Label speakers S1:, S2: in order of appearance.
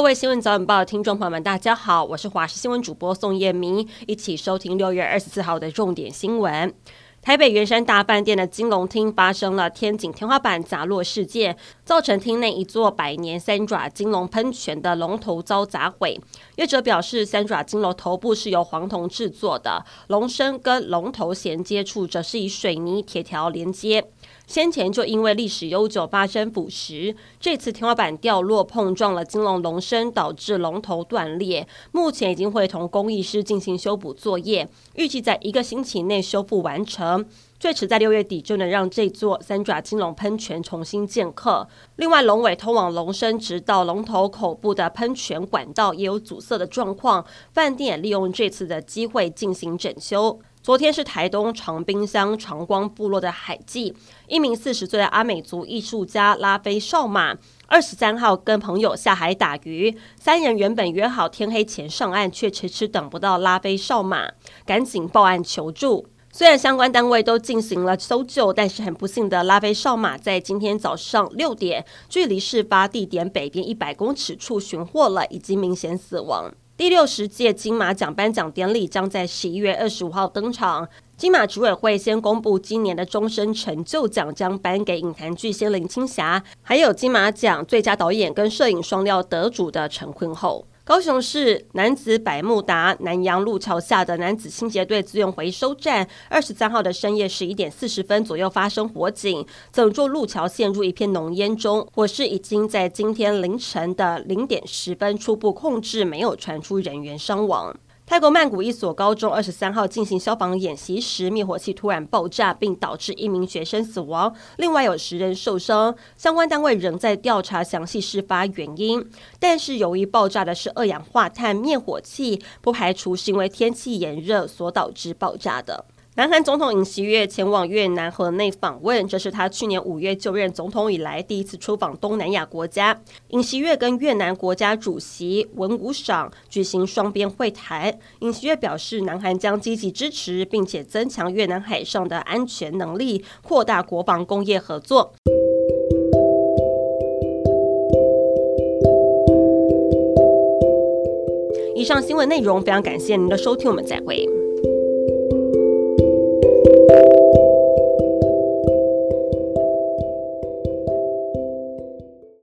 S1: 各位新闻早晚报的听众朋友们，大家好，我是华视新闻主播宋燕明，一起收听六月二十四号的重点新闻。台北圆山大饭店的金龙厅发生了天井天花板砸落事件，造成厅内一座百年三爪金龙喷泉的龙头遭砸毁。业者表示，三爪金龙头部是由黄铜制作的，龙身跟龙头衔接处则是以水泥铁条连接。先前就因为历史悠久发生腐蚀，这次天花板掉落碰撞了金龙龙身，导致龙头断裂。目前已经会同工艺师进行修补作业，预计在一个星期内修复完成，最迟在六月底就能让这座三爪金龙喷泉重新建客。另外，龙尾通往龙身直到龙头口部的喷泉管道也有阻塞的状况，饭店也利用这次的机会进行整修。昨天是台东长滨乡长光部落的海祭，一名四十岁的阿美族艺术家拉菲少马，二十三号跟朋友下海打鱼，三人原本约好天黑前上岸，却迟迟等不到拉菲少马，赶紧报案求助。虽然相关单位都进行了搜救，但是很不幸的，拉菲少马在今天早上六点，距离事发地点北边一百公尺处寻获了，已经明显死亡。第六十届金马奖颁奖典礼将在十一月二十五号登场。金马执委会先公布今年的终身成就奖，将颁给影坛巨星林青霞，还有金马奖最佳导演跟摄影双料得主的陈坤厚。高雄市男子百慕达南阳路桥下的男子清洁队自用回收站，二十三号的深夜十一点四十分左右发生火警，整座路桥陷入一片浓烟中。火势已经在今天凌晨的零点十分初步控制，没有传出人员伤亡。泰国曼谷一所高中二十三号进行消防演习时，灭火器突然爆炸，并导致一名学生死亡，另外有十人受伤。相关单位仍在调查详细事发原因，但是由于爆炸的是二氧化碳灭火器，不排除是因为天气炎热所导致爆炸的。南韩总统尹锡悦前往越南河内访问，这是他去年五月就任总统以来第一次出访东南亚国家。尹锡悦跟越南国家主席文武赏举行双边会谈。尹锡悦表示，南韩将积极支持，并且增强越南海上的安全能力，扩大国防工业合作。以上新闻内容非常感谢您的收听，我们再会。